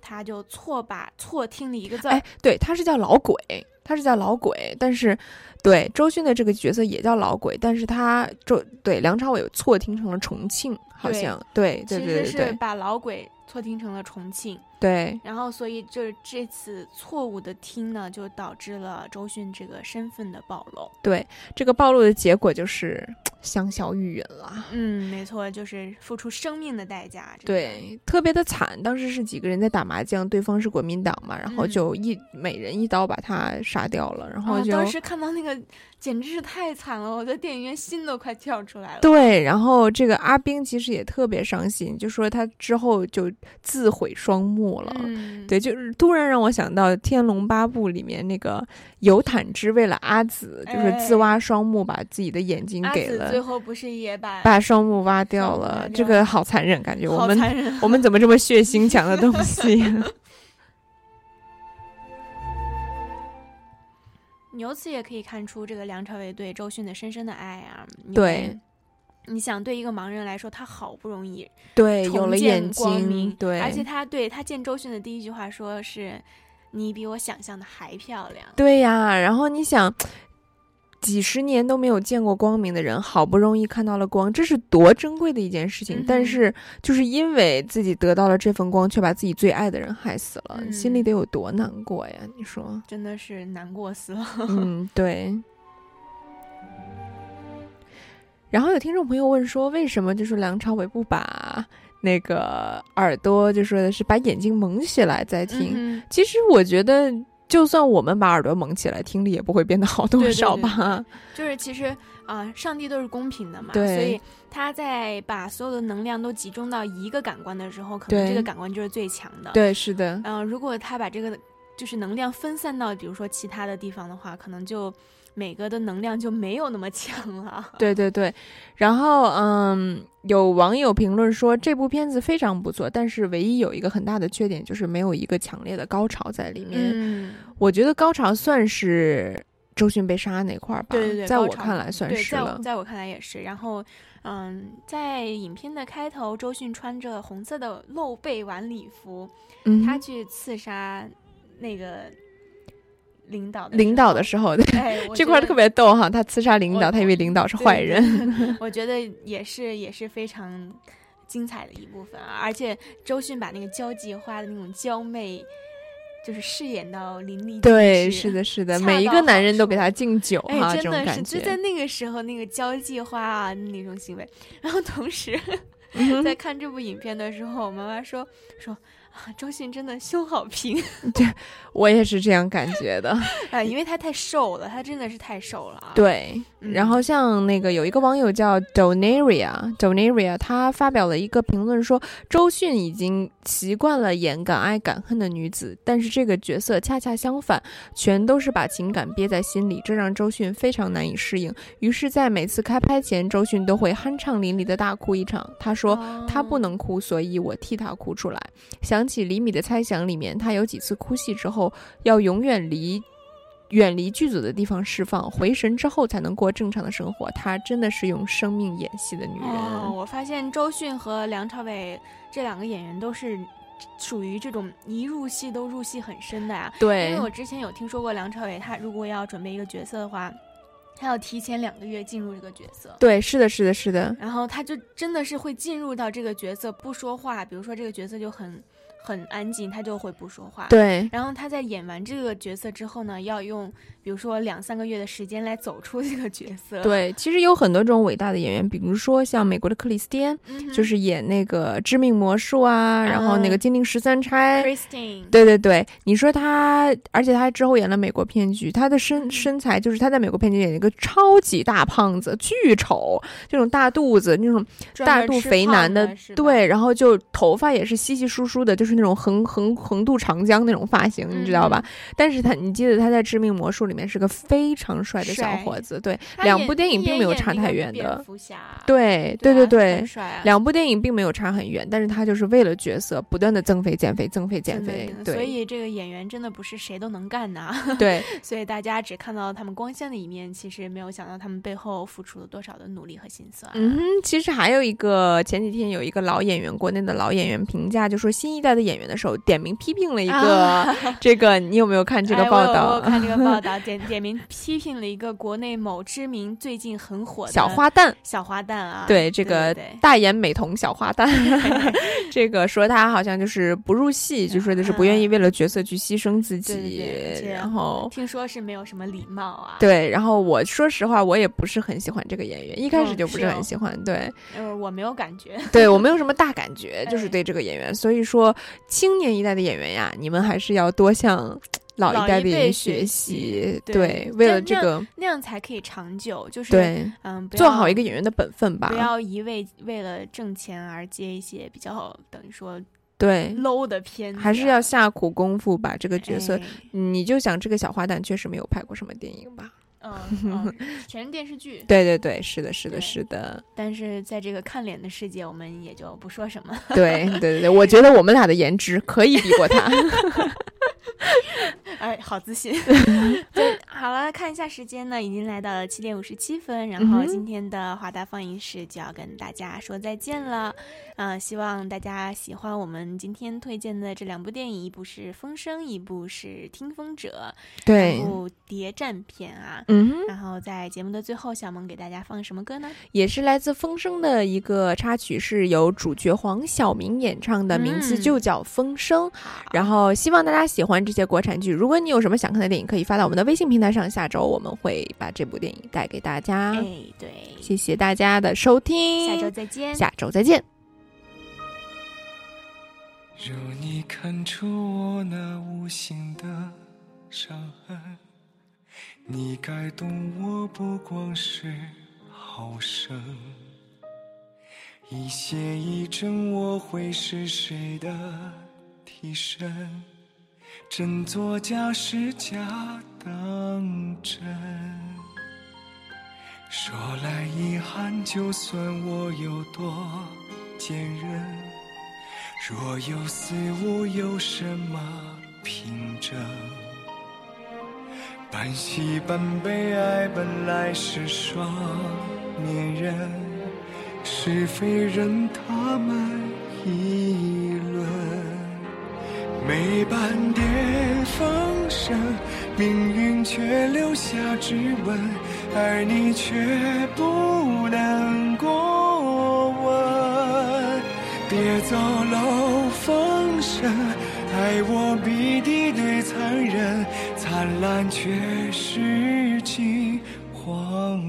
他就错把错听了一个字儿。哎，对，他是叫老鬼，他是叫老鬼，但是对周迅的这个角色也叫老鬼，但是他周对梁朝伟错听成了重庆，好像对对对其对对实是把老鬼错听成了重庆。对然后，所以就是这次错误的听呢，就导致了周迅这个身份的暴露。对，这个暴露的结果就是香消玉殒了。嗯，没错，就是付出生命的代价。这个对，特别的惨。当时是几个人在打麻将，对方是国民党嘛，然后嗯就一、每人一刀把他杀掉了，然后啊，当时看到那个简直是太惨了，我在电影院心都快跳出来了。对，然后这个阿冰其实也特别伤心，就说他之后就自毁双目了。嗯对，就是突然让我想到《天龙八部》里面那个游坦之为了阿紫，就是自挖双目，把自己的眼睛给了。最后不是也把把双目挖掉了，掉这个好残忍，感觉我们我们怎么这么血腥强的东西？由此也可以看出这个梁朝伟对周迅的深深的爱啊。对为，你想对一个盲人来说，他好不容易对有了眼睛对而且他对他见周迅的第一句话说是：“你比我想象的还漂亮。”对呀，然后你想，几十年都没有见过光明的人，好不容易看到了光，这是多珍贵的一件事情。嗯但是就是因为自己得到了这份光，却把自己最爱的人害死了，嗯心里得有多难过呀？你说？真的是难过死了。嗯，对。然后有听众朋友问说，为什么就是梁朝伟不把那个耳朵，就说的是把眼睛蒙起来再听？嗯其实我觉得，就算我们把耳朵蒙起来，听力也不会变得好多对对少对吧？就是其实啊、上帝都是公平的嘛，对所以他在把所有的能量都集中到一个感官的时候，可能这个感官就是最强的。对，是的，嗯、如果他把这个就是能量分散到比如说其他的地方的话，可能就每个的能量就没有那么强了。对对对。然后，嗯，有网友评论说这部片子非常不错，但是唯一有一个很大的缺点就是没有一个强烈的高潮在里面。嗯，我觉得高潮算是周迅被杀那块儿吧，对对对，在我看来算是了。在我看来也是。然后，嗯，在影片的开头，周迅穿着红色的露背晚礼服，嗯他去刺杀那个领导的领导的时候，对、哎 这块儿特别逗哈，他刺杀领导，他以为领导是坏人。我觉得也是也是非常精彩的一部分啊！而且周迅把那个交际花的那种娇媚，就是饰演到淋漓尽对，致是的，是的，每一个男人都给他敬酒哎，哈，这真的是种感觉。就在那个时候，那个交际花啊那种行为，然后同时、嗯在看这部影片的时候，我妈妈说说啊，周迅真的胸好平，我也是这样感觉的。啊，因为她太瘦了，她真的是太瘦了啊。对，嗯然后像那个有一个网友叫 Donaria，Donaria，他发表了一个评论说，周迅已经习惯了演敢爱敢恨的女子，但是这个角色恰恰相反，全都是把情感憋在心里，这让周迅非常难以适应。于是，在每次开拍前，周迅都会酣畅淋漓的大哭一场。他说他不能哭，所以我替他哭出来。想起李米的猜想里面，他有几次哭戏之后要永远离。远离剧组的地方释放，回神之后才能过正常的生活。她真的是用生命演戏的女人。哦，我发现周迅和梁朝伟这两个演员都是属于这种一入戏都入戏很深的呀。对因为我之前有听说过梁朝伟，他如果要准备一个角色的话，他要提前两个月进入这个角色。对，是的，是的，是的。然后他就真的是会进入到这个角色不说话，比如说这个角色就很很安静，他就会不说话。对然后他在演完这个角色之后呢，要用比如说两三个月的时间来走出这个角色。对，其实有很多这种伟大的演员，比如说像美国的克里斯汀，嗯就是演那个《致命魔术》啊，然后那个《金陵十三钗》Christine 对对对，你说他，而且他之后演了《美国骗局》，他的身身材就是他在《美国骗局》演一个超级大胖子，巨丑，这种大肚子，那种大肚肥男胖的对，然后就头发也是稀稀疏疏的，就是那种横横横渡长江那种发型，你知道吧？但是他，你记得他在《致命魔术》里面是个非常帅的小伙子，对，两部电影并没有差太远的对对啊对对两部电影并没有差很远，但是他就是为了角色不断的增肥减肥增肥减肥对，所以这个演员真的不是谁都能干的啊。对，所以大家只看到他们光鲜的一面，其实没有想到他们背后付出了多少的努力和心酸。嗯哼，其实还有一个前几天有一个老演员，国内的老演员评价，就说新一代的演员的时候，点名批评了一个、啊这个，你有没有看这个报道？我看这个报道，点点名批评了一个国内某知名最近很火的小花旦，小花旦啊，对这个对大眼美瞳小花旦，这个说他好像就是不入戏，就说的是不愿意为了角色去牺牲自己，然后听说是没有什么礼貌啊。对，然后我说实话，我也不是很喜欢这个演员，一开始嗯就不是很喜欢，对。呃，我没有感觉。对我没有什么大感觉，就是对这个演员。所以说，青年一代的演员呀，你们还是要多向老老一代的演员辈学习，对，为了这个，那样才可以长久，就是对嗯，做好一个演员的本分吧不要一味为了挣钱而接一些比较等于说对 low 的片子啊，还是要下苦功夫把这个角色哎。你就想这个小花旦确实没有拍过什么电影吧？嗯嗯，全是电视剧。对对对，是的，是的，是的，但是在这个看脸的世界，我们也就不说什么。对对对对，我觉得我们俩的颜值可以比过他。哎，好自信。对，好了，看一下时间呢，已经来到了七点五十七分，然后今天的华大放映室就要跟大家说再见了。嗯、希望大家喜欢我们今天推荐的这两部电影，一部是《风声》，一部是《听风者》，对一部谍战片啊。嗯然后在节目的最后，小萌给大家放什么歌呢？也是来自《风声》的一个插曲，是由主角黄晓明演唱的，名字嗯就叫《风声》。然后希望大家喜欢这些国产剧。如果你有什么想看的电影，可以发到我们的微信平台上，下周我们会把这部电影带给大家。哎，对，谢谢大家的收听，下周再见。下周再见。如你看出我那无形的伤痕，你该懂我不光是好胜。一邪一正，我会是谁的替身？真作假，是假当真。说来遗憾，就算我有多坚韧。若有似无，有什么凭证？半喜半悲，爱本来是双面人，是非任他们议论。每半点风声，命运却留下指纹，而你却不能过问。别走漏风声，爱我比敌对残忍，灿烂却是近黄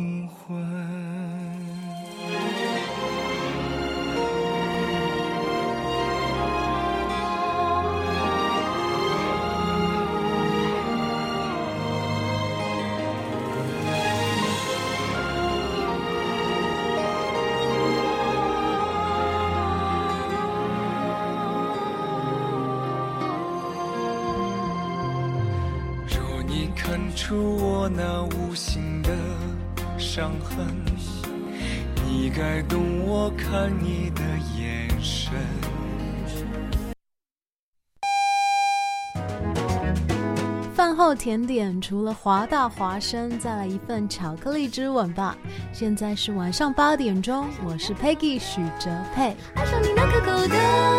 出我那无形的伤痕，你该懂我看你的眼神。饭后甜点除了华大华生，再来一份巧克力之吻吧。现在是晚上八点钟，我是 Peggy 许哲佩。爱上你那可口的